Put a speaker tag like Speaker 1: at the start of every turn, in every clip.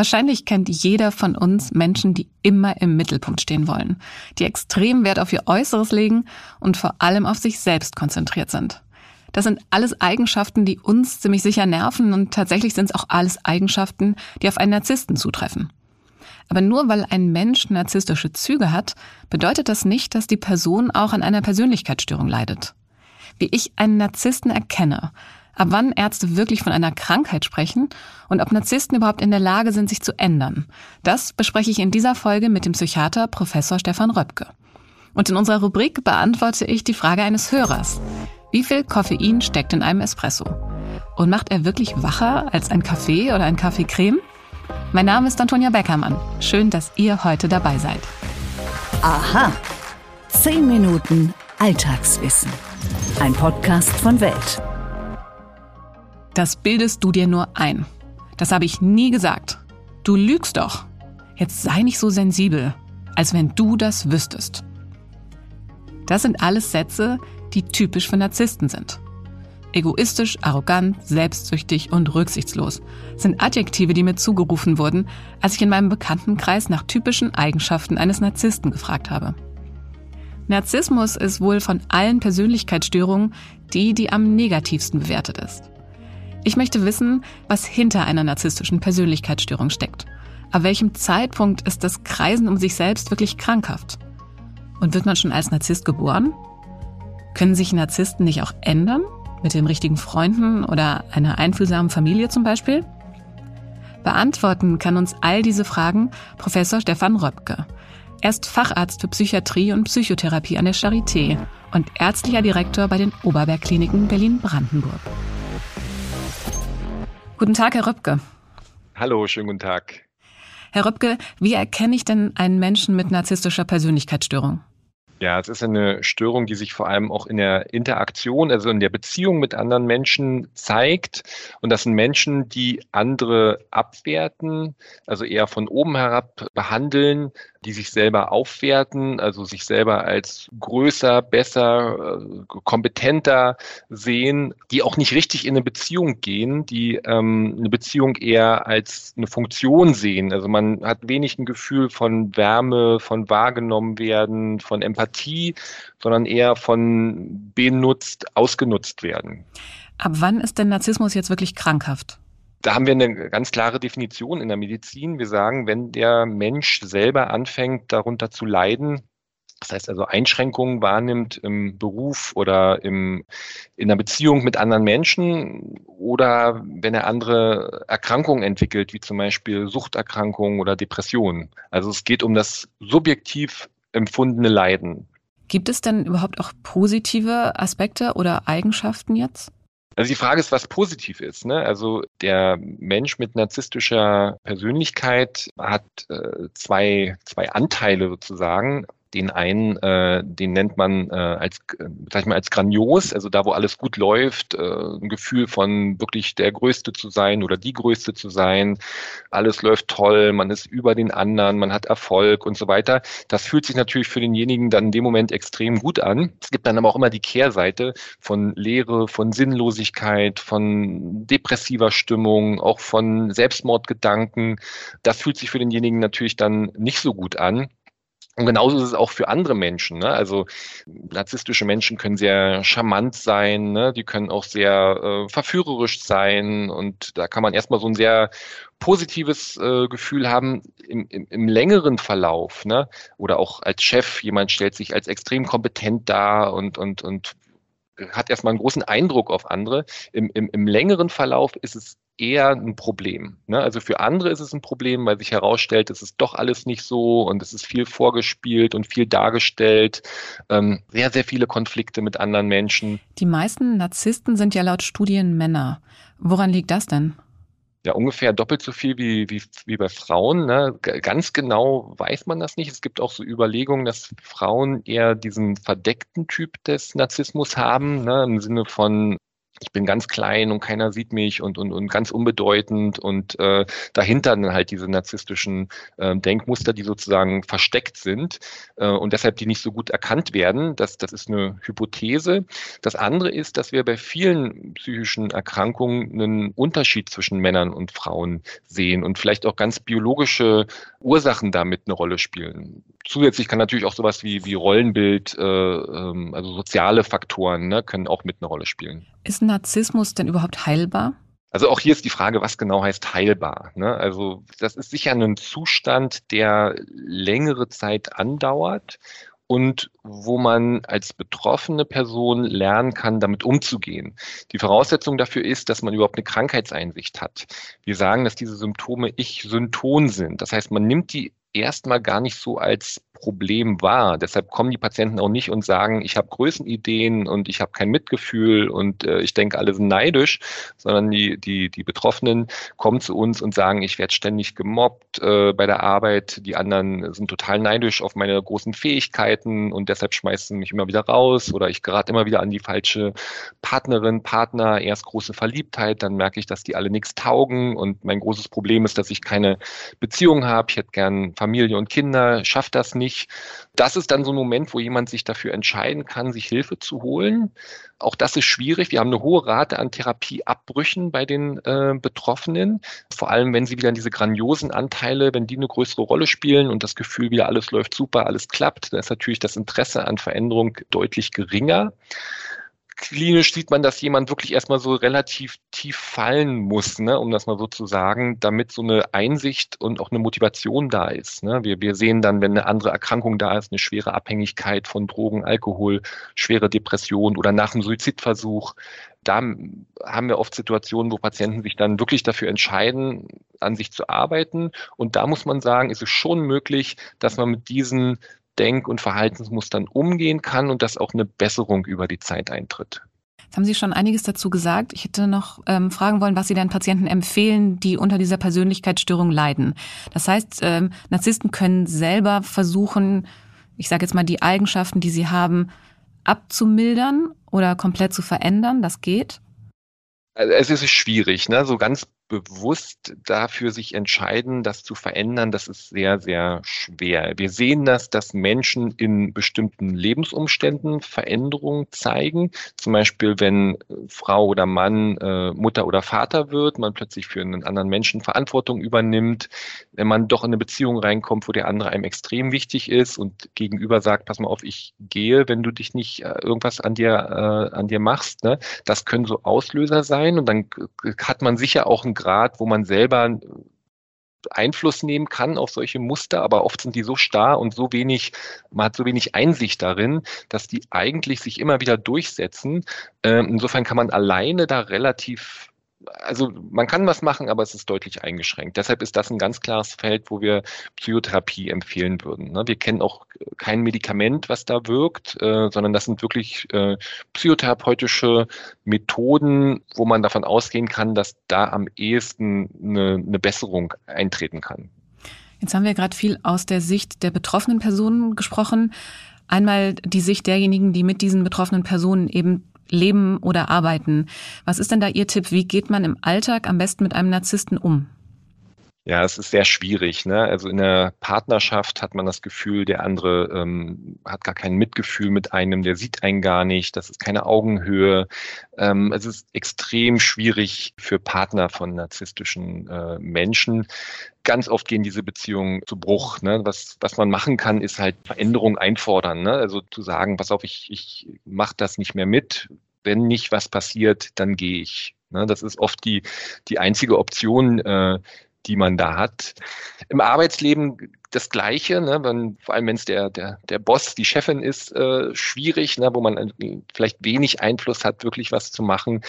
Speaker 1: Wahrscheinlich kennt jeder von uns Menschen, die immer im Mittelpunkt stehen wollen, die extrem Wert auf ihr Äußeres legen und vor allem auf sich selbst konzentriert sind. Das sind alles Eigenschaften, die uns ziemlich sicher nerven und tatsächlich sind es auch alles Eigenschaften, die auf einen Narzissten zutreffen. Aber nur weil ein Mensch narzisstische Züge hat, bedeutet das nicht, dass die Person auch an einer Persönlichkeitsstörung leidet. Wie ich einen Narzissten erkenne, ab wann Ärzte wirklich von einer Krankheit sprechen und ob Narzissten überhaupt in der Lage sind, sich zu ändern. Das bespreche ich in dieser Folge mit dem Psychiater Professor Stefan Röpke. Und in unserer Rubrik beantworte ich die Frage eines Hörers. Wie viel Koffein steckt in einem Espresso? Und macht er wirklich wacher als ein Kaffee oder ein Kaffeecreme? Mein Name ist Antonia Beckermann. Schön, dass ihr heute dabei seid.
Speaker 2: Aha. Zehn Minuten Alltagswissen. Ein Podcast von Welt.
Speaker 1: Das bildest du dir nur ein. Das habe ich nie gesagt. Du lügst doch. Jetzt sei nicht so sensibel, als wenn du das wüsstest. Das sind alles Sätze, die typisch für Narzissten sind. Egoistisch, arrogant, selbstsüchtig und rücksichtslos sind Adjektive, die mir zugerufen wurden, als ich in meinem Bekanntenkreis nach typischen Eigenschaften eines Narzissten gefragt habe. Narzissmus ist wohl von allen Persönlichkeitsstörungen die, die am negativsten bewertet ist. Ich möchte wissen, was hinter einer narzisstischen Persönlichkeitsstörung steckt. Ab welchem Zeitpunkt ist das Kreisen um sich selbst wirklich krankhaft? Und wird man schon als Narzisst geboren? Können sich Narzissten nicht auch ändern? Mit den richtigen Freunden oder einer einfühlsamen Familie zum Beispiel? Beantworten kann uns all diese Fragen Professor Stefan Röpke. Er ist Facharzt für Psychiatrie und Psychotherapie an der Charité und ärztlicher Direktor bei den Oberbergkliniken Berlin-Brandenburg. Guten Tag, Herr Röpke.
Speaker 3: Hallo, schönen guten Tag.
Speaker 1: Herr Röpke, wie erkenne ich denn einen Menschen mit narzisstischer Persönlichkeitsstörung?
Speaker 3: Ja, es ist eine Störung, die sich vor allem auch in der Interaktion, also in der Beziehung mit anderen Menschen zeigt. Und das sind Menschen, die andere abwerten, also eher von oben herab behandeln, die sich selber aufwerten, also sich selber als größer, besser, äh, kompetenter sehen, die auch nicht richtig in eine Beziehung gehen, die ähm, eine Beziehung eher als eine Funktion sehen. Also man hat wenig ein Gefühl von Wärme, von wahrgenommen werden, von Empathie, sondern eher von benutzt, ausgenutzt werden.
Speaker 1: Ab wann ist denn Narzissmus jetzt wirklich krankhaft?
Speaker 3: Da haben wir eine ganz klare Definition in der Medizin. Wir sagen, wenn der Mensch selber anfängt, darunter zu leiden, das heißt also Einschränkungen wahrnimmt im Beruf oder im, in der Beziehung mit anderen Menschen oder wenn er andere Erkrankungen entwickelt, wie zum Beispiel Suchterkrankungen oder Depressionen. Also es geht um das subjektiv empfundene Leiden.
Speaker 1: Gibt es denn überhaupt auch positive Aspekte oder Eigenschaften jetzt?
Speaker 3: Also die Frage ist, was positiv ist. Ne? Also der Mensch mit narzisstischer Persönlichkeit hat äh, zwei, zwei Anteile sozusagen. Den einen, äh, den nennt man äh, als, äh, sag ich mal, als grandios, also da, wo alles gut läuft, äh, ein Gefühl von wirklich der Größte zu sein oder die Größte zu sein. Alles läuft toll, man ist über den anderen, man hat Erfolg und so weiter. Das fühlt sich natürlich für denjenigen dann in dem Moment extrem gut an. Es gibt dann aber auch immer die Kehrseite von Leere, von Sinnlosigkeit, von depressiver Stimmung, auch von Selbstmordgedanken. Das fühlt sich für denjenigen natürlich dann nicht so gut an. Und genauso ist es auch für andere Menschen. Ne? Also narzisstische Menschen können sehr charmant sein, ne? die können auch sehr äh, verführerisch sein und da kann man erstmal so ein sehr positives äh, Gefühl haben im, im, im längeren Verlauf. Ne? Oder auch als Chef, jemand stellt sich als extrem kompetent dar und, und, und hat erstmal einen großen Eindruck auf andere. Im, im, im längeren Verlauf ist es eher ein Problem. Ne? Also für andere ist es ein Problem, weil sich herausstellt, es ist doch alles nicht so und es ist viel vorgespielt und viel dargestellt. Ähm, sehr, sehr viele Konflikte mit anderen Menschen.
Speaker 1: Die meisten Narzissten sind ja laut Studien Männer. Woran liegt das denn?
Speaker 3: ja ungefähr doppelt so viel wie, wie, wie bei Frauen. Ne? Ganz genau weiß man das nicht. Es gibt auch so Überlegungen, dass Frauen eher diesen verdeckten Typ des Narzissmus haben, ne? im Sinne von ich bin ganz klein und keiner sieht mich und, und, und ganz unbedeutend und äh, dahinter dann halt diese narzisstischen äh, Denkmuster, die sozusagen versteckt sind äh, und deshalb die nicht so gut erkannt werden. Das, das ist eine Hypothese. Das andere ist, dass wir bei vielen psychischen Erkrankungen einen Unterschied zwischen Männern und Frauen sehen und vielleicht auch ganz biologische Ursachen damit eine Rolle spielen. Zusätzlich kann natürlich auch sowas wie, wie Rollenbild, äh, ähm, also soziale Faktoren, ne, können auch mit eine Rolle spielen.
Speaker 1: Ist Narzissmus denn überhaupt heilbar?
Speaker 3: Also auch hier ist die Frage, was genau heißt heilbar. Ne? Also das ist sicher ein Zustand, der längere Zeit andauert und wo man als betroffene Person lernen kann, damit umzugehen. Die Voraussetzung dafür ist, dass man überhaupt eine Krankheitseinsicht hat. Wir sagen, dass diese Symptome ich-synton sind. Das heißt, man nimmt die erstmal gar nicht so als Problem wahr. Deshalb kommen die Patienten auch nicht und sagen, ich habe Größenideen und ich habe kein Mitgefühl und äh, ich denke, alle sind neidisch, sondern die, die, die Betroffenen kommen zu uns und sagen, ich werde ständig gemobbt äh, bei der Arbeit, die anderen sind total neidisch auf meine großen Fähigkeiten und deshalb schmeißen mich immer wieder raus oder ich gerate immer wieder an die falsche Partnerin, Partner, erst große Verliebtheit, dann merke ich, dass die alle nichts taugen und mein großes Problem ist, dass ich keine Beziehung habe, ich hätte gern Familie und Kinder, schafft das nicht nicht. Das ist dann so ein Moment, wo jemand sich dafür entscheiden kann, sich Hilfe zu holen. Auch das ist schwierig. Wir haben eine hohe Rate an Therapieabbrüchen bei den äh, Betroffenen. Vor allem, wenn sie wieder diese grandiosen Anteile, wenn die eine größere Rolle spielen und das Gefühl wieder alles läuft super, alles klappt, dann ist natürlich das Interesse an Veränderung deutlich geringer klinisch sieht man, dass jemand wirklich erstmal so relativ tief fallen muss, ne, um das mal so zu sagen, damit so eine Einsicht und auch eine Motivation da ist. Ne. Wir, wir sehen dann, wenn eine andere Erkrankung da ist, eine schwere Abhängigkeit von Drogen, Alkohol, schwere Depression oder nach einem Suizidversuch, da haben wir oft Situationen, wo Patienten sich dann wirklich dafür entscheiden, an sich zu arbeiten. Und da muss man sagen, ist es schon möglich, dass man mit diesen Denk- und Verhaltensmustern umgehen kann und dass auch eine Besserung über die Zeit eintritt.
Speaker 1: Jetzt haben Sie schon einiges dazu gesagt. Ich hätte noch ähm, fragen wollen, was Sie den Patienten empfehlen, die unter dieser Persönlichkeitsstörung leiden. Das heißt, ähm, Narzissten können selber versuchen, ich sage jetzt mal, die Eigenschaften, die sie haben, abzumildern oder komplett zu verändern. Das geht.
Speaker 3: Also es ist schwierig, ne? so ganz bewusst dafür sich entscheiden, das zu verändern, das ist sehr, sehr schwer. Wir sehen das, dass Menschen in bestimmten Lebensumständen Veränderungen zeigen. Zum Beispiel, wenn Frau oder Mann äh, Mutter oder Vater wird, man plötzlich für einen anderen Menschen Verantwortung übernimmt, wenn man doch in eine Beziehung reinkommt, wo der andere einem extrem wichtig ist und gegenüber sagt, pass mal auf, ich gehe, wenn du dich nicht äh, irgendwas an dir, äh, an dir machst. Ne? Das können so Auslöser sein und dann hat man sicher auch ein Grad, wo man selber Einfluss nehmen kann auf solche Muster, aber oft sind die so starr und so wenig, man hat so wenig Einsicht darin, dass die eigentlich sich immer wieder durchsetzen. Ähm, insofern kann man alleine da relativ also man kann was machen, aber es ist deutlich eingeschränkt. Deshalb ist das ein ganz klares Feld, wo wir Psychotherapie empfehlen würden. Ne? Wir kennen auch kein Medikament, was da wirkt, äh, sondern das sind wirklich äh, psychotherapeutische Methoden, wo man davon ausgehen kann, dass da am ehesten eine, eine Besserung eintreten kann.
Speaker 1: Jetzt haben wir gerade viel aus der Sicht der betroffenen Personen gesprochen. Einmal die Sicht derjenigen, die mit diesen betroffenen Personen eben leben oder arbeiten. Was ist denn da Ihr Tipp? Wie geht man im Alltag am besten mit einem Narzissten um?
Speaker 3: Ja, es ist sehr schwierig. Ne? Also in der Partnerschaft hat man das Gefühl, der andere ähm, hat gar kein Mitgefühl mit einem, der sieht einen gar nicht, das ist keine Augenhöhe. Ähm, es ist extrem schwierig für Partner von narzisstischen äh, Menschen. Ganz oft gehen diese Beziehungen zu Bruch. Ne? Was, was man machen kann, ist halt Veränderung einfordern. Ne? Also zu sagen, pass auf, ich, ich mache das nicht mehr mit. Wenn nicht was passiert, dann gehe ich. Ne? Das ist oft die, die einzige Option, äh, die man da hat. Im Arbeitsleben das Gleiche, ne, wenn, vor allem wenn es der, der, der Boss, die Chefin ist, äh, schwierig, ne, wo man vielleicht wenig Einfluss hat, wirklich was zu machen.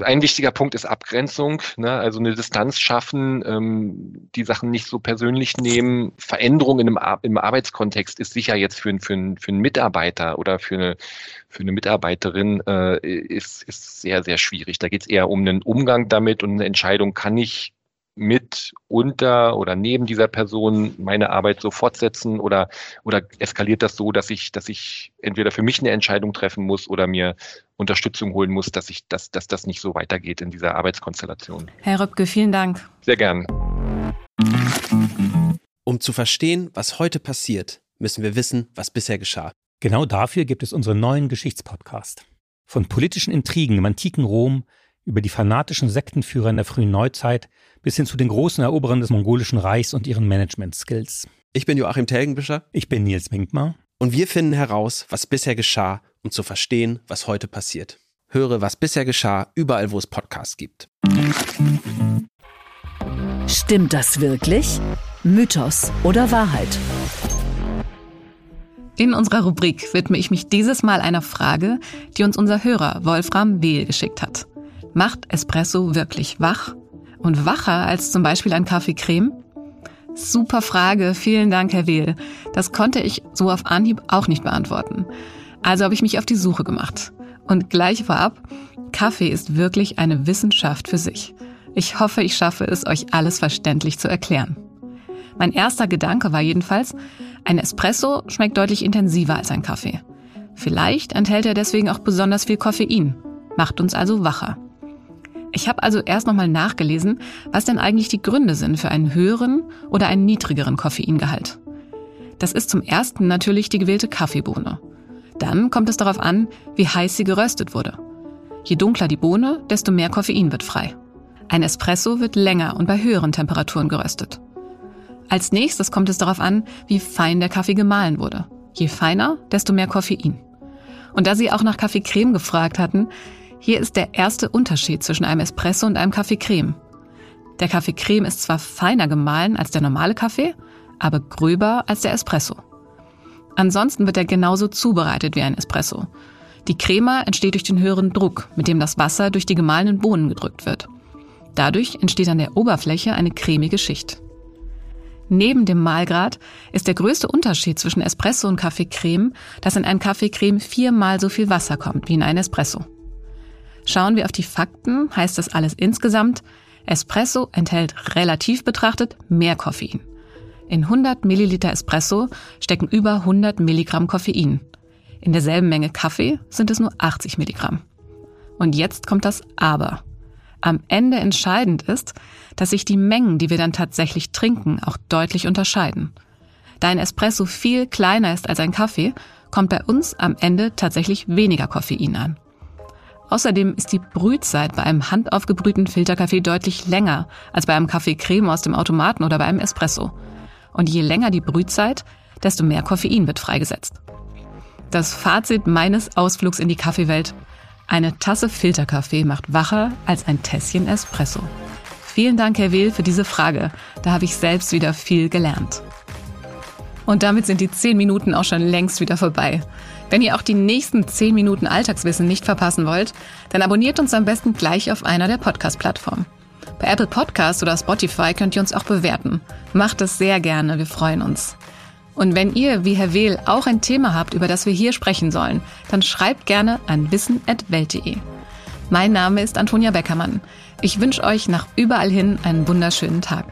Speaker 3: Ein wichtiger Punkt ist Abgrenzung, ne, also eine Distanz schaffen, ähm, die Sachen nicht so persönlich nehmen. Veränderung in einem, im Arbeitskontext ist sicher jetzt für, für, für einen Mitarbeiter oder für eine, für eine Mitarbeiterin äh, ist, ist sehr, sehr schwierig. Da geht es eher um einen Umgang damit und eine Entscheidung, kann ich mit unter oder neben dieser Person meine Arbeit so fortsetzen oder, oder eskaliert das so, dass ich, dass ich entweder für mich eine Entscheidung treffen muss oder mir Unterstützung holen muss, dass ich, dass, dass das nicht so weitergeht in dieser Arbeitskonstellation.
Speaker 1: Herr Röpke, vielen Dank.
Speaker 3: Sehr gern.
Speaker 4: Um zu verstehen, was heute passiert, müssen wir wissen, was bisher geschah.
Speaker 5: Genau dafür gibt es unseren neuen Geschichtspodcast. Von politischen Intrigen im antiken Rom über die fanatischen Sektenführer in der frühen Neuzeit bis hin zu den großen Eroberern des mongolischen Reichs und ihren Management-Skills.
Speaker 4: Ich bin Joachim Telgenbischer.
Speaker 5: Ich bin Nils Winkmar.
Speaker 4: Und wir finden heraus, was bisher geschah, um zu verstehen, was heute passiert. Höre, was bisher geschah, überall, wo es Podcasts gibt.
Speaker 2: Stimmt das wirklich? Mythos oder Wahrheit?
Speaker 1: In unserer Rubrik widme ich mich dieses Mal einer Frage, die uns unser Hörer Wolfram Wehl geschickt hat. Macht Espresso wirklich wach? Und wacher als zum Beispiel ein Kaffee Creme? Super Frage, vielen Dank, Herr Wehl. Das konnte ich so auf Anhieb auch nicht beantworten. Also habe ich mich auf die Suche gemacht. Und gleich vorab, Kaffee ist wirklich eine Wissenschaft für sich. Ich hoffe, ich schaffe es, euch alles verständlich zu erklären. Mein erster Gedanke war jedenfalls, ein Espresso schmeckt deutlich intensiver als ein Kaffee. Vielleicht enthält er deswegen auch besonders viel Koffein, macht uns also wacher. Ich habe also erst nochmal nachgelesen, was denn eigentlich die Gründe sind für einen höheren oder einen niedrigeren Koffeingehalt. Das ist zum ersten natürlich die gewählte Kaffeebohne. Dann kommt es darauf an, wie heiß sie geröstet wurde. Je dunkler die Bohne, desto mehr Koffein wird frei. Ein Espresso wird länger und bei höheren Temperaturen geröstet. Als nächstes kommt es darauf an, wie fein der Kaffee gemahlen wurde. Je feiner, desto mehr Koffein. Und da Sie auch nach Kaffeecreme gefragt hatten, hier ist der erste Unterschied zwischen einem Espresso und einem Kaffeecreme. Der Kaffeecreme ist zwar feiner gemahlen als der normale Kaffee, aber gröber als der Espresso. Ansonsten wird er genauso zubereitet wie ein Espresso. Die Crema entsteht durch den höheren Druck, mit dem das Wasser durch die gemahlenen Bohnen gedrückt wird. Dadurch entsteht an der Oberfläche eine cremige Schicht. Neben dem Mahlgrad ist der größte Unterschied zwischen Espresso und Kaffeecreme, dass in einen Kaffeecreme viermal so viel Wasser kommt wie in einen Espresso. Schauen wir auf die Fakten, heißt das alles insgesamt, Espresso enthält relativ betrachtet mehr Koffein. In 100 Milliliter Espresso stecken über 100 Milligramm Koffein. In derselben Menge Kaffee sind es nur 80 Milligramm. Und jetzt kommt das Aber. Am Ende entscheidend ist, dass sich die Mengen, die wir dann tatsächlich trinken, auch deutlich unterscheiden. Da ein Espresso viel kleiner ist als ein Kaffee, kommt bei uns am Ende tatsächlich weniger Koffein an. Außerdem ist die Brühzeit bei einem handaufgebrühten Filterkaffee deutlich länger als bei einem Kaffee Creme aus dem Automaten oder bei einem Espresso. Und je länger die Brühzeit, desto mehr Koffein wird freigesetzt. Das Fazit meines Ausflugs in die Kaffeewelt. Eine Tasse Filterkaffee macht wacher als ein Tässchen Espresso. Vielen Dank, Herr Wehl, für diese Frage. Da habe ich selbst wieder viel gelernt. Und damit sind die zehn Minuten auch schon längst wieder vorbei. Wenn ihr auch die nächsten 10 Minuten Alltagswissen nicht verpassen wollt, dann abonniert uns am besten gleich auf einer der Podcast-Plattformen. Bei Apple Podcasts oder Spotify könnt ihr uns auch bewerten. Macht es sehr gerne, wir freuen uns. Und wenn ihr, wie Herr Wehl, auch ein Thema habt, über das wir hier sprechen sollen, dann schreibt gerne an wissen.welt.de. Mein Name ist Antonia Beckermann. Ich wünsche euch nach überall hin einen wunderschönen Tag.